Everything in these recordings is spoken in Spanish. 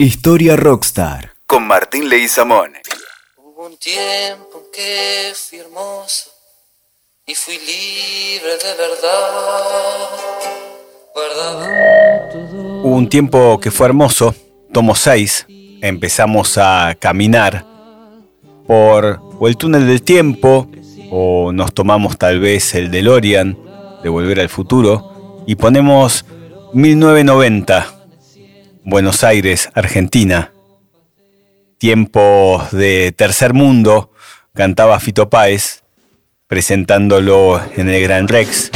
Historia Rockstar con Martín Leguizamón. Hubo un tiempo que fui hermoso y fui libre de verdad. Guardaba todo. Hubo un tiempo que fue hermoso, tomo 6, empezamos a caminar por o el túnel del tiempo o nos tomamos tal vez el DeLorean de Volver al Futuro y ponemos 1990, Buenos Aires, Argentina. Tiempos de tercer mundo, cantaba Fito Páez, presentándolo en el Gran Rex.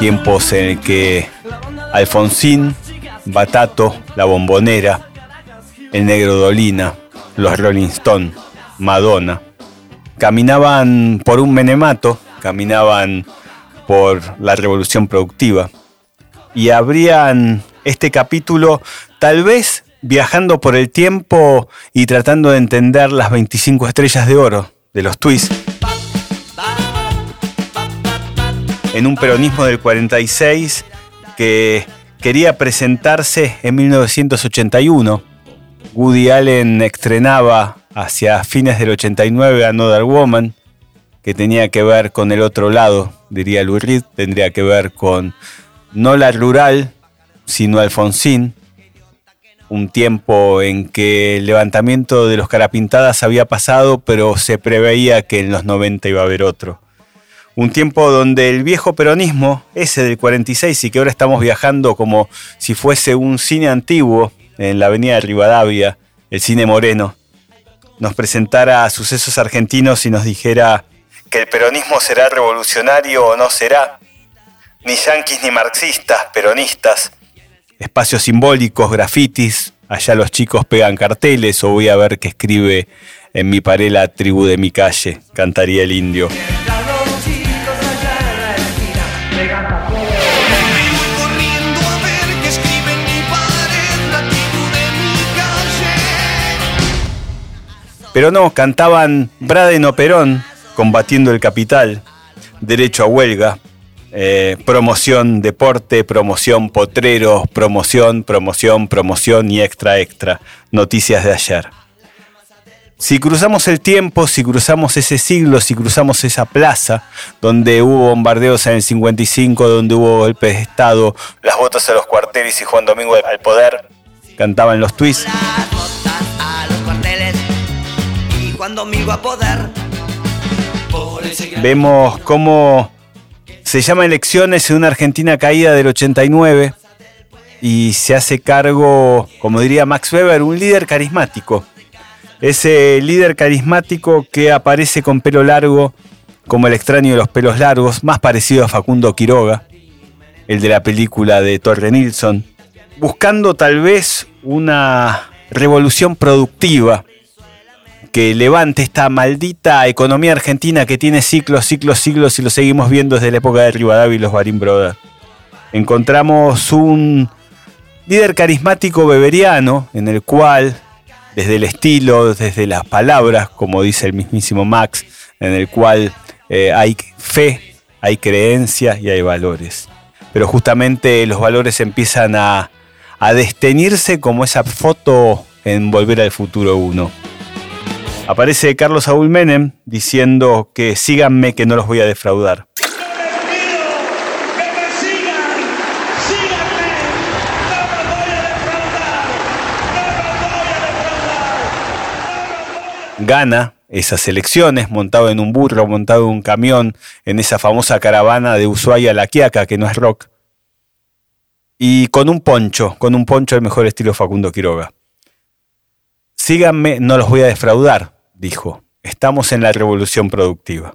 Tiempos en el que Alfonsín, Batato, La Bombonera, El Negro Dolina, los Rolling Stone, Madonna, caminaban por un menemato, caminaban por la revolución productiva y abrían este capítulo tal vez viajando por el tiempo y tratando de entender las 25 estrellas de oro de los twists en un peronismo del 46 que quería presentarse en 1981. Woody Allen estrenaba hacia fines del 89 Another Woman, que tenía que ver con el otro lado, diría Louis Reed, tendría que ver con no la rural, sino Alfonsín, un tiempo en que el levantamiento de los carapintadas había pasado, pero se preveía que en los 90 iba a haber otro. Un tiempo donde el viejo peronismo, ese del 46 y que ahora estamos viajando como si fuese un cine antiguo en la avenida de Rivadavia, el cine moreno, nos presentara sucesos argentinos y nos dijera que el peronismo será revolucionario o no será, ni yanquis ni marxistas, peronistas, espacios simbólicos, grafitis, allá los chicos pegan carteles o voy a ver qué escribe en mi pared la tribu de mi calle, cantaría el indio. Pero no, cantaban Braden o Perón, combatiendo el capital, derecho a huelga, eh, promoción deporte, promoción potreros, promoción, promoción, promoción y extra, extra. Noticias de ayer. Si cruzamos el tiempo, si cruzamos ese siglo, si cruzamos esa plaza donde hubo bombardeos en el 55, donde hubo golpes de Estado, las botas a los cuarteles y Juan Domingo al poder, cantaban los twists. las botas a los cuarteles y Juan Domingo a poder. Vemos cómo se llama elecciones en una Argentina caída del 89 y se hace cargo, como diría Max Weber, un líder carismático. Ese líder carismático que aparece con pelo largo, como el extraño de los pelos largos, más parecido a Facundo Quiroga, el de la película de Torre Nilsson, buscando tal vez una revolución productiva que levante esta maldita economía argentina que tiene ciclos, ciclos, siglos y lo seguimos viendo desde la época de Rivadavia y los Barín Brothers. Encontramos un líder carismático beberiano en el cual, desde el estilo, desde las palabras, como dice el mismísimo Max, en el cual eh, hay fe, hay creencia y hay valores. Pero justamente los valores empiezan a, a desteñirse como esa foto en Volver al Futuro 1. Aparece Carlos Saúl Menem diciendo que síganme que no los voy a defraudar. Gana esas elecciones montado en un burro, montado en un camión, en esa famosa caravana de Ushuaia a La Quiaca, que no es rock. Y con un poncho, con un poncho del mejor estilo Facundo Quiroga. Síganme, no los voy a defraudar, dijo. Estamos en la revolución productiva.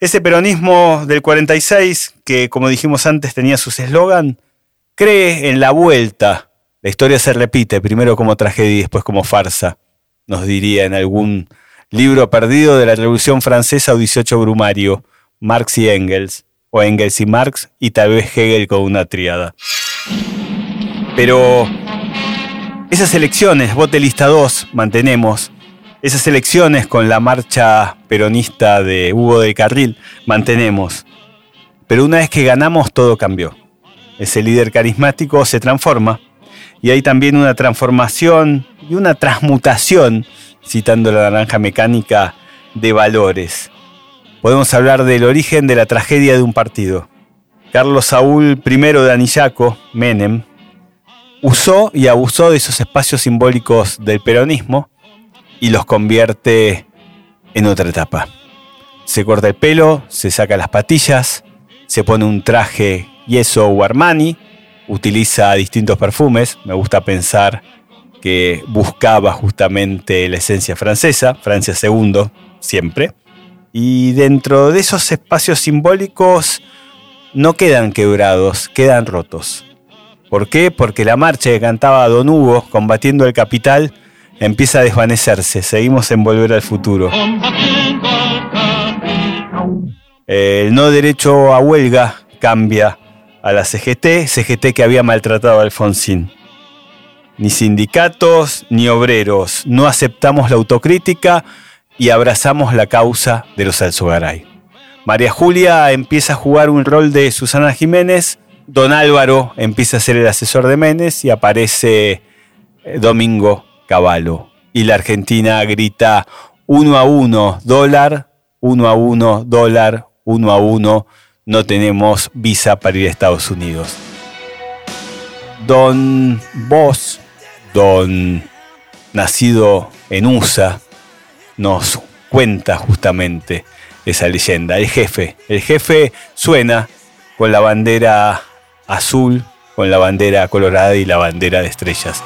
Ese peronismo del 46, que como dijimos antes tenía sus eslogan, cree en la vuelta. La historia se repite, primero como tragedia y después como farsa, nos diría en algún libro perdido de la Revolución Francesa o 18 Brumario, Marx y Engels, o Engels y Marx, y tal vez Hegel con una triada. Pero esas elecciones, vote lista 2, mantenemos. Esas elecciones con la marcha peronista de Hugo de Carril, mantenemos. Pero una vez que ganamos, todo cambió. ese líder carismático, se transforma. Y hay también una transformación y una transmutación, citando la naranja mecánica, de valores. Podemos hablar del origen de la tragedia de un partido. Carlos Saúl I de Anillaco, Menem, usó y abusó de esos espacios simbólicos del peronismo y los convierte en otra etapa. Se corta el pelo, se saca las patillas, se pone un traje Yeso o Armani, utiliza distintos perfumes, me gusta pensar que buscaba justamente la esencia francesa, Francia II, siempre. Y dentro de esos espacios simbólicos no quedan quebrados, quedan rotos. ¿Por qué? Porque la marcha que cantaba Don Hugo combatiendo el capital empieza a desvanecerse. Seguimos en Volver al Futuro. El no derecho a huelga cambia a la CGT, CGT que había maltratado a Alfonsín. Ni sindicatos ni obreros, no aceptamos la autocrítica y abrazamos la causa de los Alzogaray. María Julia empieza a jugar un rol de Susana Jiménez, Don Álvaro empieza a ser el asesor de Menes y aparece eh, Domingo Cavallo. Y la Argentina grita uno a uno dólar, uno a uno dólar, uno a uno, no tenemos visa para ir a Estados Unidos. Don Vos, don nacido en USA, nos cuenta justamente esa leyenda. El jefe, el jefe suena con la bandera azul, con la bandera colorada y la bandera de estrellas.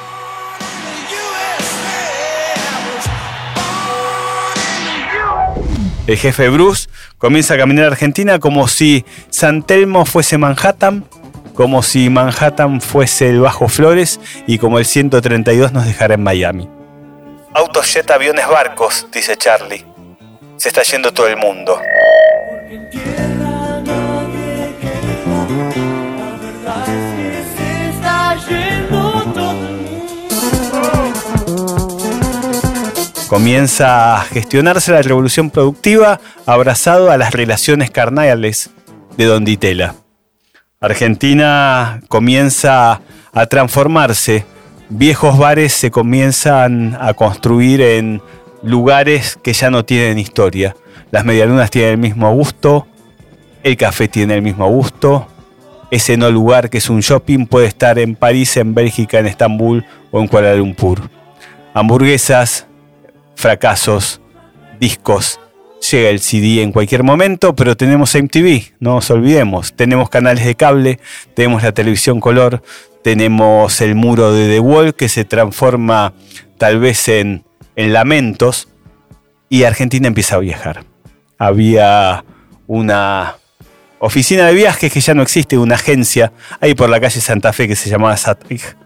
El jefe Bruce comienza a caminar a Argentina como si San Telmo fuese Manhattan, como si Manhattan fuese el Bajo Flores y como el 132 nos dejara en Miami. Autos, jet, aviones, barcos, dice Charlie. Se está yendo todo el mundo. Comienza a gestionarse la revolución productiva abrazado a las relaciones carnales de Don Ditela. Argentina comienza a transformarse, viejos bares se comienzan a construir en lugares que ya no tienen historia. Las medialunas tienen el mismo gusto, el café tiene el mismo gusto, ese no lugar que es un shopping puede estar en París, en Bélgica, en Estambul o en Kuala Lumpur. Hamburguesas, fracasos, discos. Llega el CD en cualquier momento, pero tenemos MTV, no nos olvidemos. Tenemos canales de cable, tenemos la televisión color, tenemos el muro de The Wall que se transforma tal vez en, en lamentos y Argentina empieza a viajar. Había una oficina de viajes que ya no existe, una agencia ahí por la calle Santa Fe que se llamaba SATEC.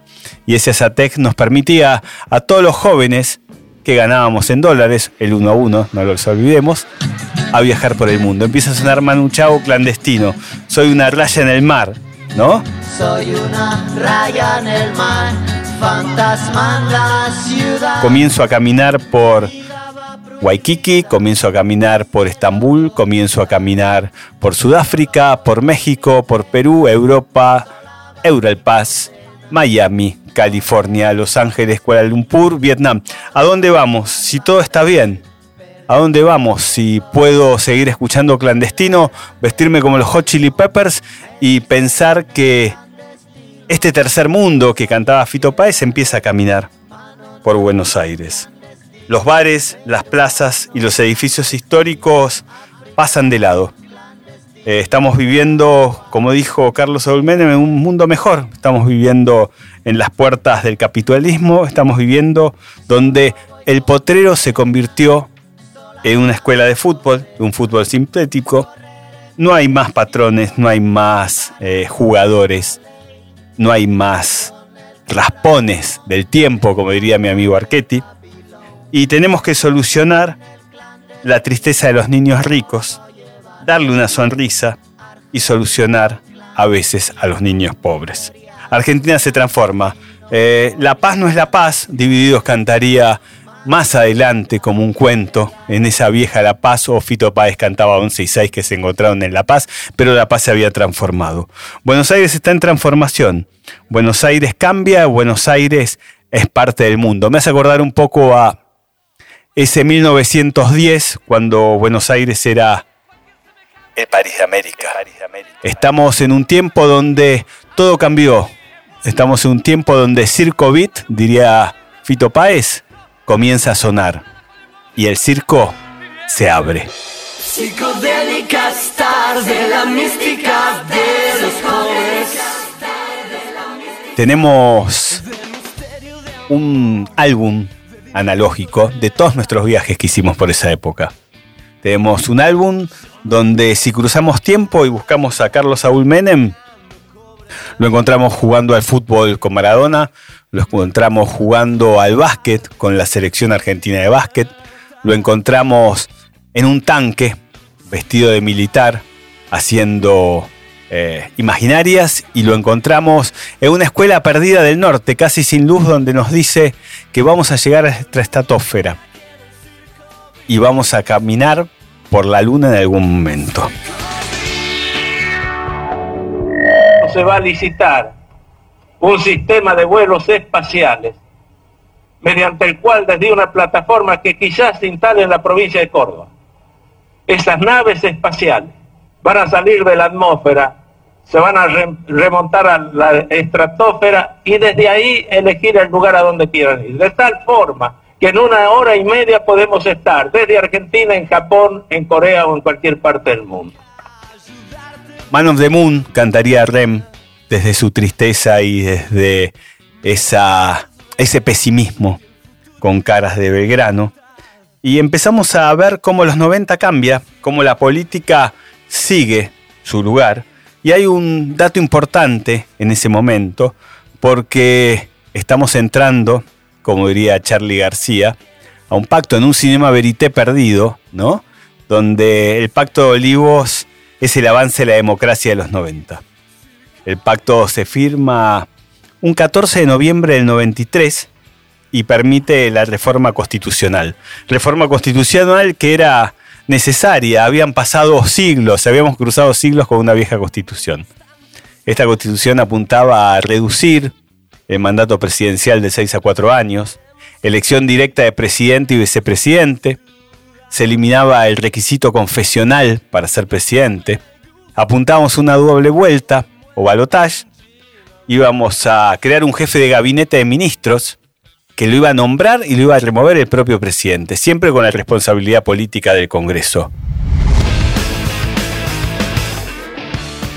Y ese SATEC nos permitía a todos los jóvenes que ganábamos en dólares, el uno a uno, no lo olvidemos, a viajar por el mundo. Empieza a sonar Manu Chao clandestino. Soy una raya en el mar, ¿no? Soy una raya en el mar, fantasma en la ciudad. Comienzo a caminar por Waikiki, comienzo a caminar por Estambul, comienzo a caminar por Sudáfrica, por México, por Perú, Europa, Euralpaz, Miami, California, Los Ángeles, Kuala Lumpur, Vietnam. ¿A dónde vamos? Si todo está bien. ¿A dónde vamos? Si puedo seguir escuchando clandestino, vestirme como los Hot Chili Peppers y pensar que este tercer mundo que cantaba Fito Páez empieza a caminar por Buenos Aires. Los bares, las plazas y los edificios históricos pasan de lado. Eh, estamos viviendo, como dijo Carlos Saúl en un mundo mejor. Estamos viviendo en las puertas del capitalismo, estamos viviendo donde el potrero se convirtió en una escuela de fútbol, un fútbol sintético. No hay más patrones, no hay más eh, jugadores, no hay más raspones del tiempo, como diría mi amigo Archetti. Y tenemos que solucionar la tristeza de los niños ricos darle una sonrisa y solucionar a veces a los niños pobres. Argentina se transforma. Eh, la paz no es la paz, Divididos cantaría más adelante como un cuento en esa vieja La Paz o Fito Páez cantaba 11 y 6 que se encontraron en La Paz, pero La Paz se había transformado. Buenos Aires está en transformación. Buenos Aires cambia, Buenos Aires es parte del mundo. Me hace acordar un poco a ese 1910 cuando Buenos Aires era el París de América. Estamos en un tiempo donde todo cambió. Estamos en un tiempo donde Circo Beat, diría Fito Páez, comienza a sonar y el circo se abre. Psicodélicas de la mística de los jóvenes. Tenemos un álbum analógico de todos nuestros viajes que hicimos por esa época. Tenemos un álbum donde si cruzamos tiempo y buscamos a Carlos Saúl Menem, lo encontramos jugando al fútbol con Maradona, lo encontramos jugando al básquet con la selección argentina de básquet, lo encontramos en un tanque vestido de militar haciendo eh, imaginarias y lo encontramos en una escuela perdida del norte, casi sin luz, donde nos dice que vamos a llegar a nuestra estratosfera y vamos a caminar por la luna en algún momento. se va a licitar un sistema de vuelos espaciales mediante el cual desde una plataforma que quizás se instale en la provincia de Córdoba, esas naves espaciales van a salir de la atmósfera, se van a remontar a la estratosfera y desde ahí elegir el lugar a donde quieran ir. De tal forma que en una hora y media podemos estar desde Argentina, en Japón, en Corea o en cualquier parte del mundo. Man of the Moon cantaría Rem desde su tristeza y desde esa, ese pesimismo con caras de Belgrano. Y empezamos a ver cómo los 90 cambia, cómo la política sigue su lugar. Y hay un dato importante en ese momento, porque estamos entrando, como diría Charlie García, a un pacto en un cinema verité perdido, ¿no? Donde el pacto de Olivos es el avance de la democracia de los 90. El pacto se firma un 14 de noviembre del 93 y permite la reforma constitucional. Reforma constitucional que era necesaria, habían pasado siglos, habíamos cruzado siglos con una vieja constitución. Esta constitución apuntaba a reducir el mandato presidencial de 6 a 4 años, elección directa de presidente y vicepresidente, se eliminaba el requisito confesional para ser presidente, apuntábamos una doble vuelta o balotage, íbamos a crear un jefe de gabinete de ministros que lo iba a nombrar y lo iba a remover el propio presidente, siempre con la responsabilidad política del Congreso.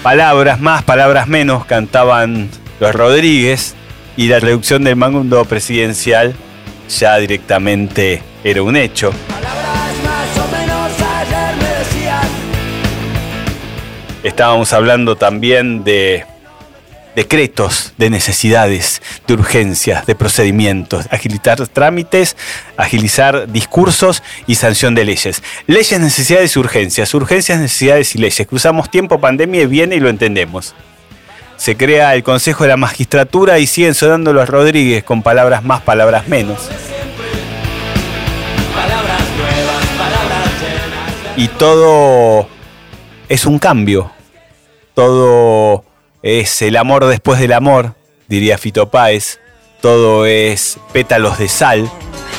Palabras más, palabras menos, cantaban los Rodríguez y la reducción del mando presidencial ya directamente era un hecho. Estábamos hablando también de decretos, de necesidades, de urgencias, de procedimientos, agilizar trámites, agilizar discursos y sanción de leyes. Leyes, necesidades y urgencias, urgencias, necesidades y leyes. Cruzamos tiempo, pandemia y viene y lo entendemos. Se crea el Consejo de la Magistratura y siguen sonando los Rodríguez con palabras más, palabras menos. Y todo es un cambio. Todo es el amor después del amor, diría Fito Páez. Todo es pétalos de sal.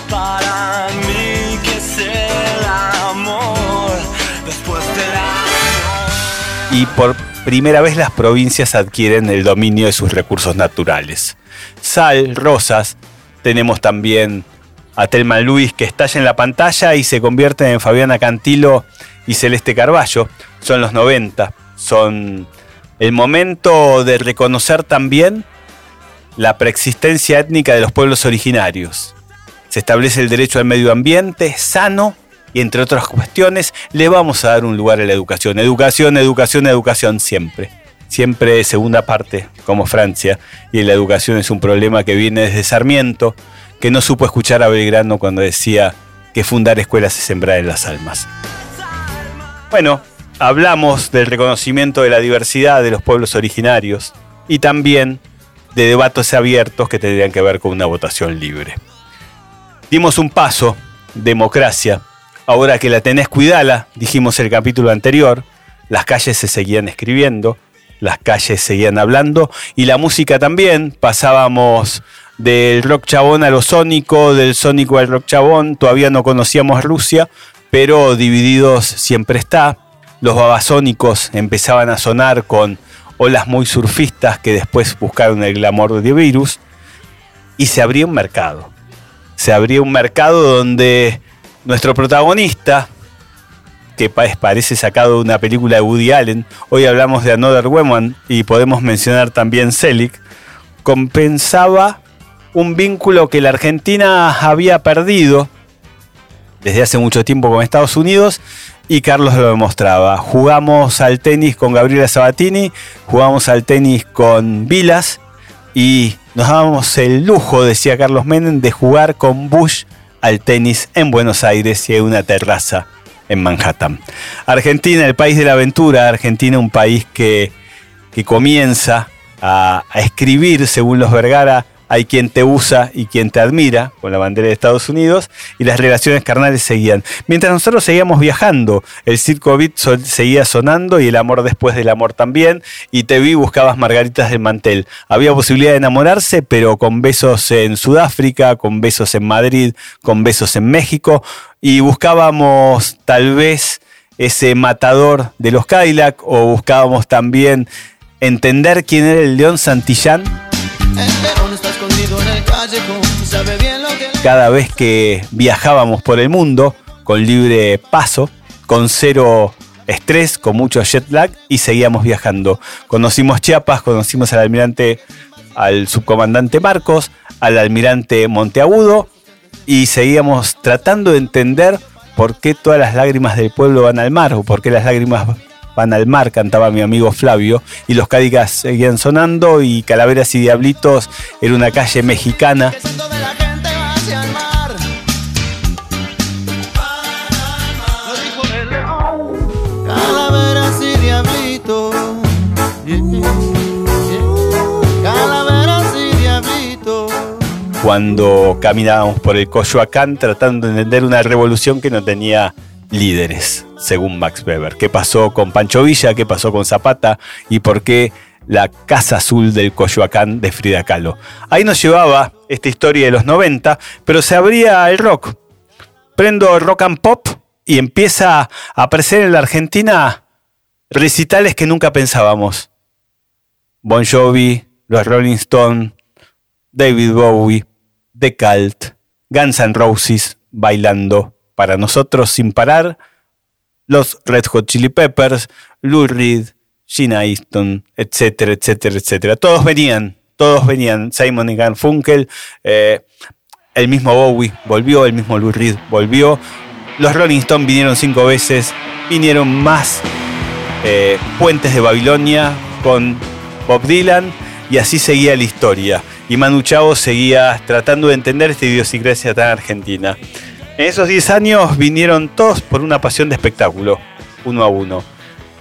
Para mí que es el amor después del amor. y por primera vez las provincias adquieren el dominio de sus recursos naturales. Sal, rosas, tenemos también a Telma Luis que estalla en la pantalla y se convierte en Fabiana Cantilo y Celeste Carballo. Son los 90, son el momento de reconocer también la preexistencia étnica de los pueblos originarios. Se establece el derecho al medio ambiente sano y entre otras cuestiones le vamos a dar un lugar a la educación. Educación, educación, educación siempre. Siempre segunda parte, como Francia, y la educación es un problema que viene desde Sarmiento, que no supo escuchar a Belgrano cuando decía que fundar escuelas es sembrar en las almas. Bueno, hablamos del reconocimiento de la diversidad de los pueblos originarios y también de debates abiertos que tendrían que ver con una votación libre. Dimos un paso, democracia. Ahora que la tenés, cuidala, dijimos el capítulo anterior. Las calles se seguían escribiendo, las calles seguían hablando y la música también. Pasábamos del rock chabón a lo sónico, del sónico al rock chabón. Todavía no conocíamos Rusia, pero Divididos siempre está. Los babasónicos empezaban a sonar con olas muy surfistas que después buscaron el glamour de virus y se abría un mercado. Se abría un mercado donde nuestro protagonista, que parece sacado de una película de Woody Allen, hoy hablamos de Another Woman y podemos mencionar también Selig, compensaba un vínculo que la Argentina había perdido desde hace mucho tiempo con Estados Unidos y Carlos lo demostraba. Jugamos al tenis con Gabriela Sabatini, jugamos al tenis con Vilas y nos dábamos el lujo, decía Carlos Menem, de jugar con Bush al tenis en Buenos Aires y en una terraza en Manhattan. Argentina, el país de la aventura, Argentina un país que, que comienza a escribir, según los Vergara, hay quien te usa y quien te admira, con la bandera de Estados Unidos, y las relaciones carnales seguían. Mientras nosotros seguíamos viajando, el circo beat seguía sonando y el amor después del amor también, y te vi buscabas margaritas del mantel. Había posibilidad de enamorarse, pero con besos en Sudáfrica, con besos en Madrid, con besos en México, y buscábamos tal vez ese matador de los Cadillac, o buscábamos también entender quién era el León Santillán cada vez que viajábamos por el mundo con libre paso, con cero estrés, con mucho jet lag y seguíamos viajando. Conocimos Chiapas, conocimos al almirante, al subcomandante Marcos, al almirante Monteagudo y seguíamos tratando de entender por qué todas las lágrimas del pueblo van al mar o por qué las lágrimas van al mar, cantaba mi amigo Flavio, y los cádigas seguían sonando y Calaveras y Diablitos era una calle mexicana. Calaveras y diablitos. Calaveras y diablitos. Cuando caminábamos por el Coyoacán tratando de entender una revolución que no tenía líderes, según Max Weber. ¿Qué pasó con Pancho Villa? ¿Qué pasó con Zapata? ¿Y por qué la Casa Azul del Coyoacán de Frida Kahlo? Ahí nos llevaba esta historia de los 90, pero se abría el rock. Prendo rock and pop y empieza a aparecer en la Argentina recitales que nunca pensábamos. Bon Jovi, los Rolling Stones, David Bowie, The Cult, Guns N' Roses bailando para nosotros sin parar, los Red Hot Chili Peppers, Lou Reed, Gina Easton, etcétera, etcétera, etcétera. Todos venían, todos venían. Simon y Garfunkel, eh, el mismo Bowie volvió, el mismo Lou Reed volvió. Los Rolling Stones vinieron cinco veces, vinieron más eh, Puentes de Babilonia con Bob Dylan y así seguía la historia. Y Manu Chao seguía tratando de entender esta idiosincrasia tan argentina. En esos 10 años vinieron todos por una pasión de espectáculo, uno a uno.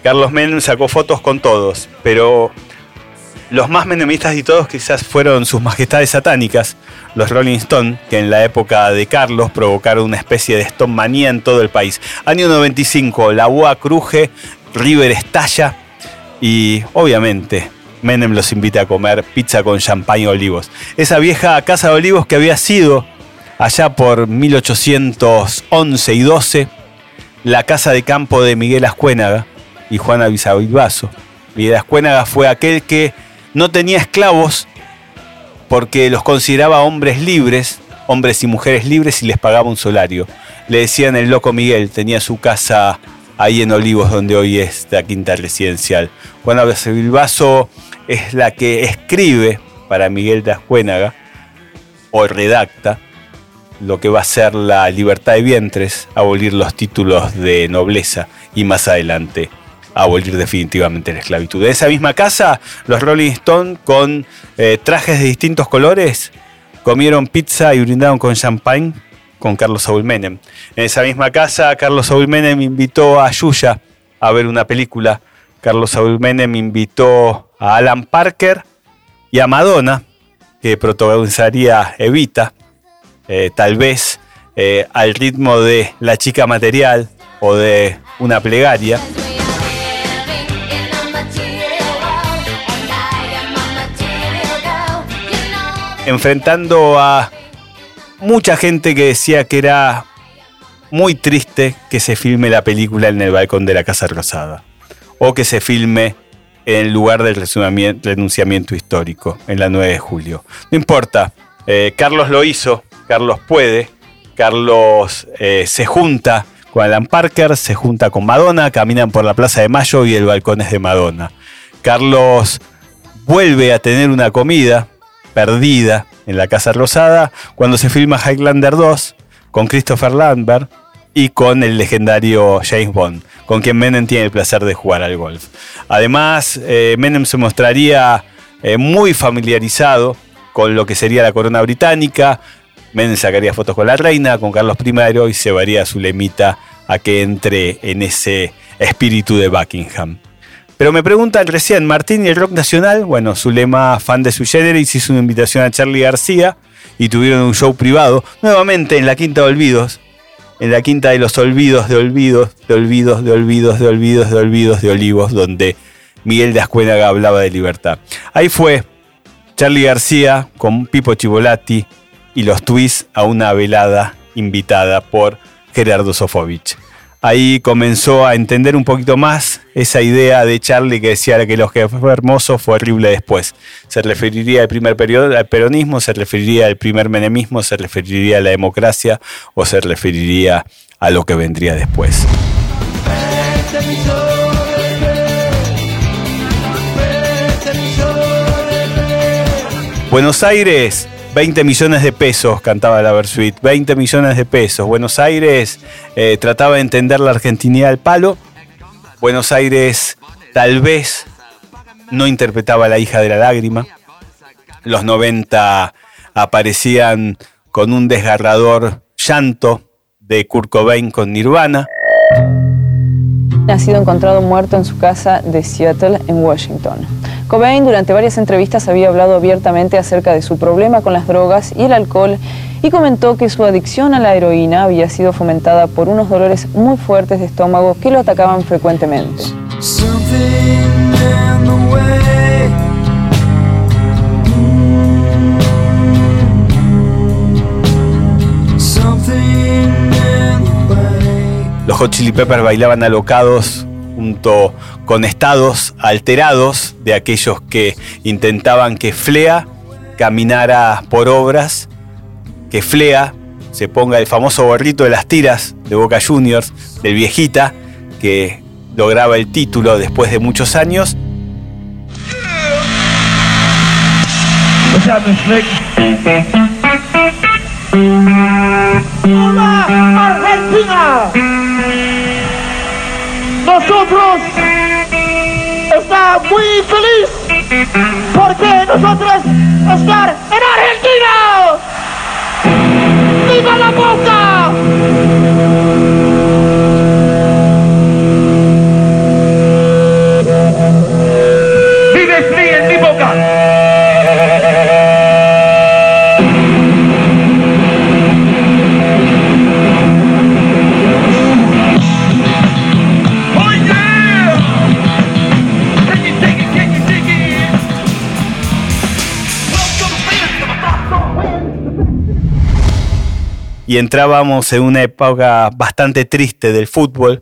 Carlos Menem sacó fotos con todos, pero los más menemistas de todos quizás fueron sus majestades satánicas, los Rolling Stones, que en la época de Carlos provocaron una especie de Stone manía en todo el país. Año 95, la UA cruje, River estalla y obviamente Menem los invita a comer pizza con champán y olivos. Esa vieja casa de olivos que había sido allá por 1811 y 12, la casa de campo de Miguel Ascuénaga y Juana Bisabibazo. Miguel Ascuénaga fue aquel que no tenía esclavos porque los consideraba hombres libres, hombres y mujeres libres y les pagaba un salario. Le decían el loco Miguel, tenía su casa ahí en Olivos, donde hoy es la quinta residencial. Juana Bisabibazo es la que escribe para Miguel de Ascuénaga o redacta lo que va a ser la libertad de vientres, abolir los títulos de nobleza y más adelante abolir definitivamente la esclavitud. En esa misma casa, los Rolling Stones con eh, trajes de distintos colores comieron pizza y brindaron con champagne con Carlos Saúl Menem. En esa misma casa, Carlos Saúl Menem invitó a Yuya a ver una película. Carlos Saúl Menem invitó a Alan Parker y a Madonna, que protagonizaría Evita, eh, tal vez eh, al ritmo de La chica material o de una plegaria. Enfrentando a mucha gente que decía que era muy triste que se filme la película en el balcón de la Casa Rosada o que se filme en el lugar del renunciamiento histórico, en la 9 de julio. No importa, eh, Carlos lo hizo, Carlos puede, Carlos eh, se junta con Alan Parker, se junta con Madonna, caminan por la Plaza de Mayo y el balcón es de Madonna. Carlos vuelve a tener una comida perdida en la Casa Rosada cuando se filma Highlander 2 con Christopher Lambert y con el legendario James Bond, con quien Menem tiene el placer de jugar al golf. Además, eh, Menem se mostraría eh, muy familiarizado con lo que sería la corona británica. Menem sacaría fotos con la reina, con Carlos I y se varía su lemita a que entre en ese espíritu de Buckingham. Pero me preguntan recién, Martín y el rock nacional, bueno, su lema fan de su generis hizo una invitación a Charlie García y tuvieron un show privado, nuevamente en la Quinta de Olvidos, en la Quinta de los Olvidos de Olvidos, de Olvidos, de Olvidos, de Olvidos, de Olvidos, de Olivos, donde Miguel de Ascuénaga hablaba de libertad. Ahí fue Charlie García con Pipo Chivolati y los twists a una velada invitada por Gerardo Sofovich ahí comenzó a entender un poquito más esa idea de Charlie que decía que lo que fue hermoso fue horrible después. Se referiría al primer periodo al peronismo, se referiría al primer menemismo, se referiría a la democracia o se referiría a lo que vendría después. Buenos Aires 20 millones de pesos, cantaba la Versuit. 20 millones de pesos. Buenos Aires eh, trataba de entender la argentinidad al palo. Buenos Aires tal vez no interpretaba a la hija de la lágrima. Los 90 aparecían con un desgarrador llanto de Kurt Cobain con Nirvana. Ha sido encontrado muerto en su casa de Seattle, en Washington. Cobain durante varias entrevistas había hablado abiertamente acerca de su problema con las drogas y el alcohol y comentó que su adicción a la heroína había sido fomentada por unos dolores muy fuertes de estómago que lo atacaban frecuentemente. Los Hot Chili Peppers bailaban alocados junto con estados alterados de aquellos que intentaban que Flea caminara por obras, que Flea se ponga el famoso gorrito de las tiras de Boca Juniors, del viejita, que lograba el título después de muchos años. Argentina! Nosotros estamos muy feliz porque nosotros estar en Argentina. ¡Viva la boca! Y entrábamos en una época bastante triste del fútbol,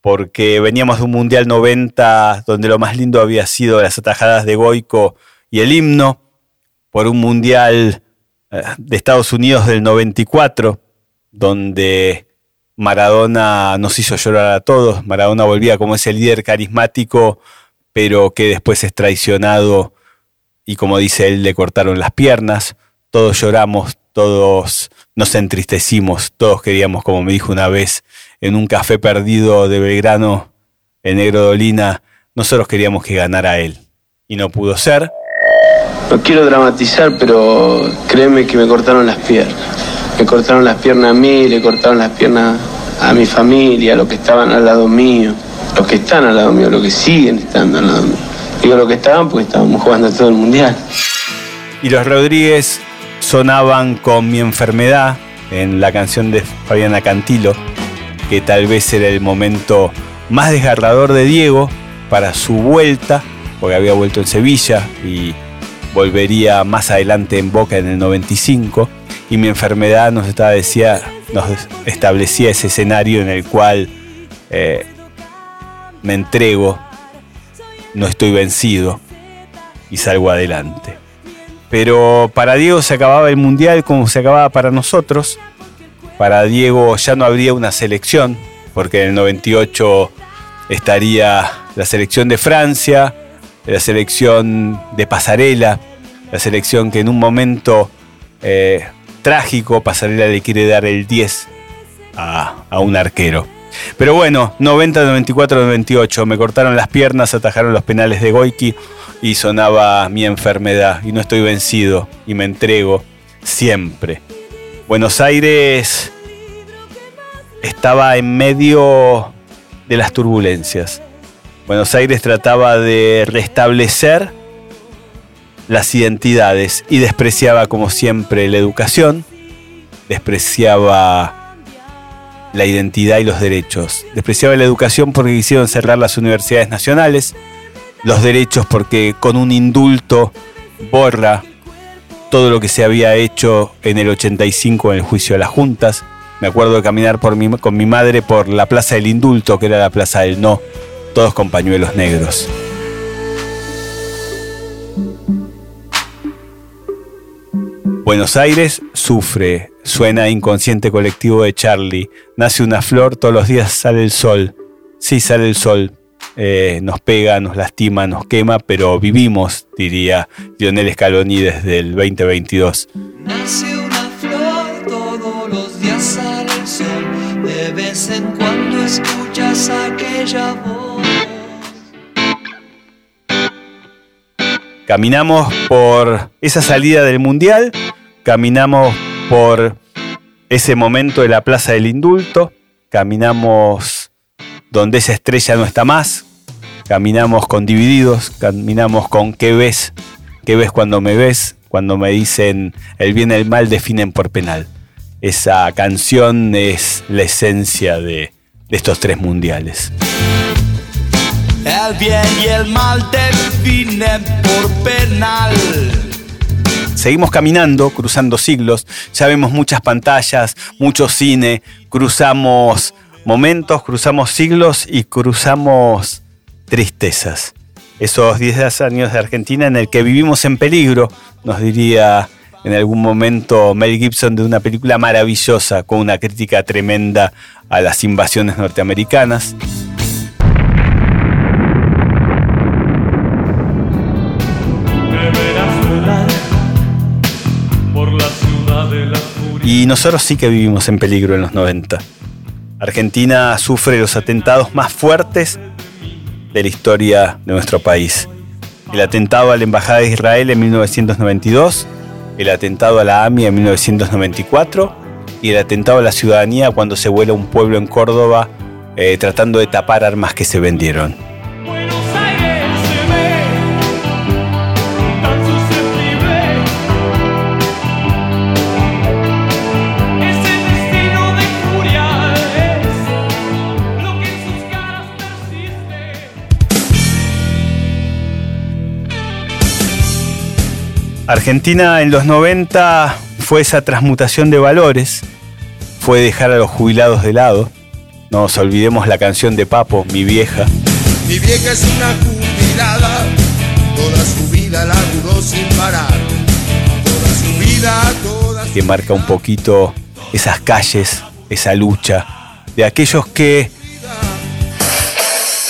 porque veníamos de un Mundial 90 donde lo más lindo había sido las atajadas de Goico y el himno, por un Mundial eh, de Estados Unidos del 94, donde Maradona nos hizo llorar a todos, Maradona volvía como ese líder carismático, pero que después es traicionado y como dice él, le cortaron las piernas, todos lloramos, todos nos entristecimos, todos queríamos, como me dijo una vez, en un café perdido de Belgrano, en Negro Dolina, nosotros queríamos que ganara él. Y no pudo ser. No quiero dramatizar, pero créeme que me cortaron las piernas. Me cortaron las piernas a mí, le cortaron las piernas a mi familia, a los que estaban al lado mío, los que están al lado mío, los que siguen estando al lado mío. Digo los que estaban porque estábamos jugando todo el mundial. Y los Rodríguez sonaban con mi enfermedad, en la canción de Fabiana Cantilo, que tal vez era el momento más desgarrador de Diego para su vuelta, porque había vuelto en Sevilla y volvería más adelante en Boca en el 95 y mi enfermedad nos, decía, nos establecía ese escenario en el cual eh, me entrego, no estoy vencido y salgo adelante. Pero para Diego se acababa el mundial como se acababa para nosotros. Para Diego ya no habría una selección, porque en el 98 estaría la selección de Francia, la selección de Pasarela, la selección que en un momento eh, trágico Pasarela le quiere dar el 10 a, a un arquero. Pero bueno, 90, 94, 98, me cortaron las piernas, atajaron los penales de Goiki y sonaba mi enfermedad y no estoy vencido y me entrego siempre. Buenos Aires estaba en medio de las turbulencias. Buenos Aires trataba de restablecer las identidades y despreciaba como siempre la educación, despreciaba la identidad y los derechos, despreciaba la educación porque quisieron cerrar las universidades nacionales, los derechos porque con un indulto borra todo lo que se había hecho en el 85 en el juicio de las juntas. Me acuerdo de caminar con mi madre por la Plaza del Indulto, que era la Plaza del No, todos con pañuelos negros. Buenos Aires sufre, suena inconsciente colectivo de Charlie, nace una flor, todos los días sale el sol. Sí, sale el sol, eh, nos pega, nos lastima, nos quema, pero vivimos, diría Lionel Scaloni desde el 2022. Nace una flor, todos los días sale el sol, de vez en cuando escuchas aquella voz. Caminamos por esa salida del Mundial, caminamos por ese momento de la Plaza del Indulto, caminamos donde esa estrella no está más, caminamos con divididos, caminamos con qué ves, qué ves cuando me ves, cuando me dicen el bien y el mal definen por penal. Esa canción es la esencia de, de estos tres mundiales. El bien y el mal definen por penal. Seguimos caminando, cruzando siglos, ya vemos muchas pantallas, mucho cine, cruzamos momentos, cruzamos siglos y cruzamos tristezas. Esos 10 años de Argentina en el que vivimos en peligro, nos diría en algún momento Mel Gibson de una película maravillosa con una crítica tremenda a las invasiones norteamericanas. Y nosotros sí que vivimos en peligro en los 90. Argentina sufre los atentados más fuertes de la historia de nuestro país. El atentado a la Embajada de Israel en 1992, el atentado a la AMI en 1994 y el atentado a la ciudadanía cuando se vuela un pueblo en Córdoba eh, tratando de tapar armas que se vendieron. Argentina en los 90 fue esa transmutación de valores, fue dejar a los jubilados de lado. No nos olvidemos la canción de Papo, Mi vieja. Mi vieja es una jubilada, toda su vida laburó sin parar. Toda su vida, toda Que marca un poquito esas calles, esa lucha de aquellos que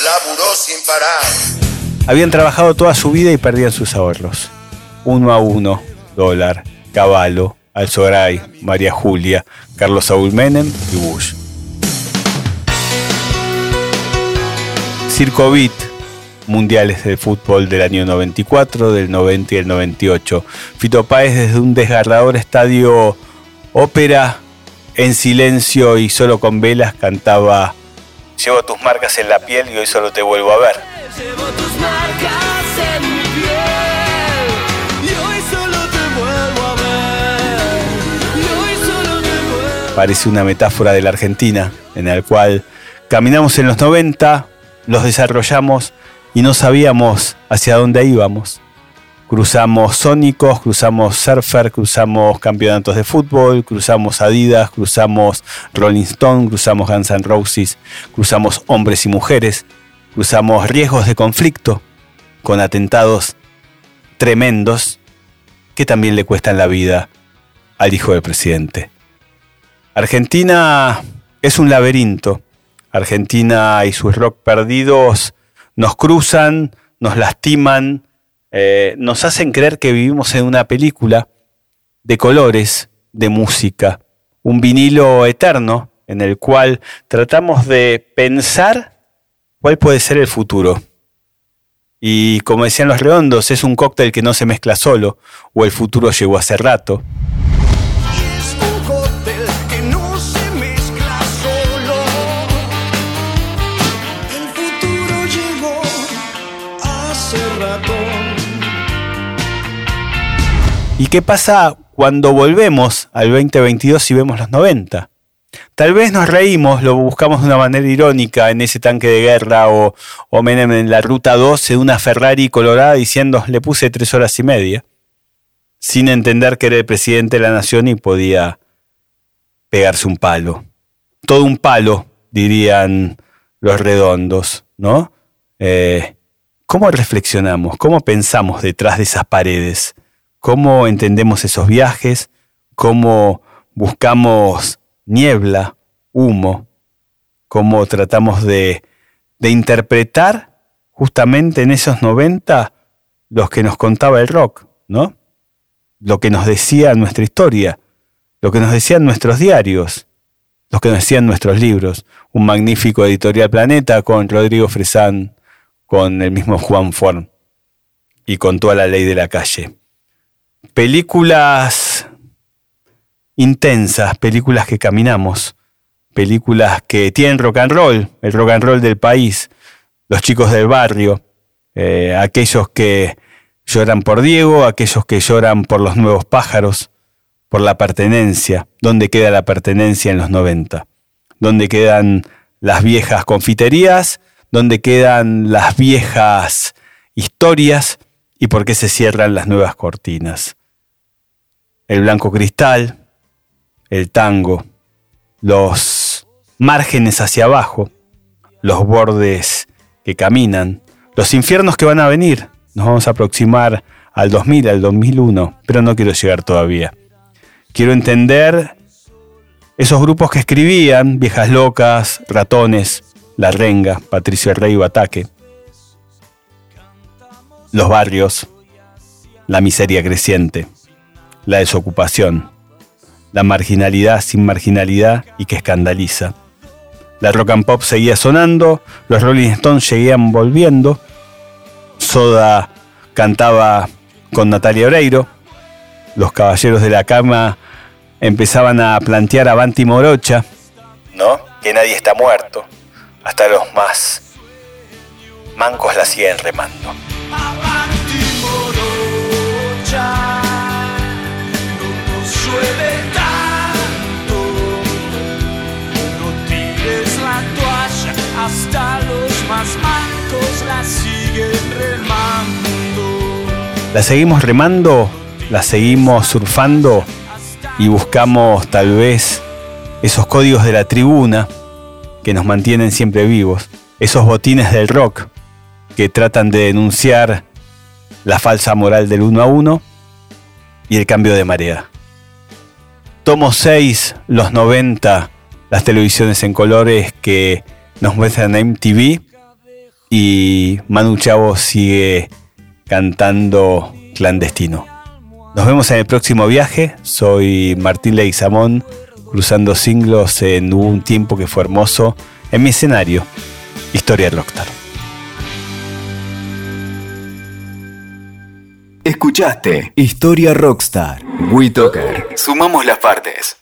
laburó sin parar. habían trabajado toda su vida y perdían sus ahorros uno a uno, Dólar, Caballo, Alzoray, María Julia, Carlos Saúl Menem y Bush. Circo Beat, mundiales de fútbol del año 94, del 90 y el 98. Fito Páez desde un desgarrador estadio ópera, en silencio y solo con velas, cantaba Llevo tus marcas en la piel y hoy solo te vuelvo a ver. Llevo tus marcas en parece una metáfora de la Argentina, en el cual caminamos en los 90, los desarrollamos y no sabíamos hacia dónde íbamos. Cruzamos Sónicos, cruzamos Surfer, cruzamos campeonatos de fútbol, cruzamos Adidas, cruzamos Rolling Stone, cruzamos Guns N' Roses, cruzamos hombres y mujeres, cruzamos riesgos de conflicto con atentados tremendos que también le cuestan la vida al hijo del presidente. Argentina es un laberinto. Argentina y sus rock perdidos nos cruzan, nos lastiman, eh, nos hacen creer que vivimos en una película de colores, de música, un vinilo eterno en el cual tratamos de pensar cuál puede ser el futuro. Y como decían los redondos, es un cóctel que no se mezcla solo, o el futuro llegó hace rato. ¿Y qué pasa cuando volvemos al 2022 y vemos los 90? Tal vez nos reímos, lo buscamos de una manera irónica en ese tanque de guerra o, en la ruta 12 de una Ferrari colorada diciendo le puse tres horas y media, sin entender que era el presidente de la nación y podía pegarse un palo. Todo un palo, dirían los redondos, ¿no? Eh, ¿Cómo reflexionamos? ¿Cómo pensamos detrás de esas paredes? Cómo entendemos esos viajes, cómo buscamos niebla, humo, cómo tratamos de, interpretar justamente en esos 90 los que nos contaba el rock, ¿no? Lo que nos decía nuestra historia, lo que nos decían nuestros diarios, lo que nos decían nuestros libros. Un magnífico editorial Planeta con Rodrigo Fresán, con el mismo Juan Forn y con toda la ley de la calle películas intensas, películas que caminamos, películas que tienen rock and roll, el rock and roll del país, los chicos del barrio, eh, aquellos que lloran por Diego, aquellos que lloran por los nuevos pájaros, por la pertenencia, ¿dónde queda la pertenencia en los 90? ¿Dónde quedan las viejas confiterías? ¿Dónde quedan las viejas historias? ¿Y por qué se cierran las nuevas cortinas? el blanco cristal, el tango, los márgenes hacia abajo, los bordes que caminan, los infiernos que van a venir. Nos vamos a aproximar al 2000, al 2001, pero no quiero llegar todavía. Quiero entender esos grupos que escribían, Viejas Locas, Ratones, La Renga, Patricio Rey Bataque, los barrios, la miseria creciente la desocupación, la marginalidad sin marginalidad y que escandaliza. La rock and pop seguía sonando, los Rolling Stones seguían volviendo, Soda cantaba con Natalia Oreiro, los caballeros de la cama empezaban a plantear a Banti Morocha, ¿no? Que nadie está muerto, hasta los más mancos la siguen remando. La seguimos remando, la seguimos surfando y buscamos tal vez esos códigos de la tribuna que nos mantienen siempre vivos, esos botines del rock que tratan de denunciar la falsa moral del uno a uno y el cambio de marea. Tomo 6, los 90, las televisiones en colores que nos muestran MTV y Manu Chavo sigue cantando clandestino. Nos vemos en el próximo viaje. Soy Martín Leguizamón, cruzando singlos en un tiempo que fue hermoso en mi escenario, Historia de Rockstar. Escuchaste Historia Rockstar. WeToker. Sumamos las partes.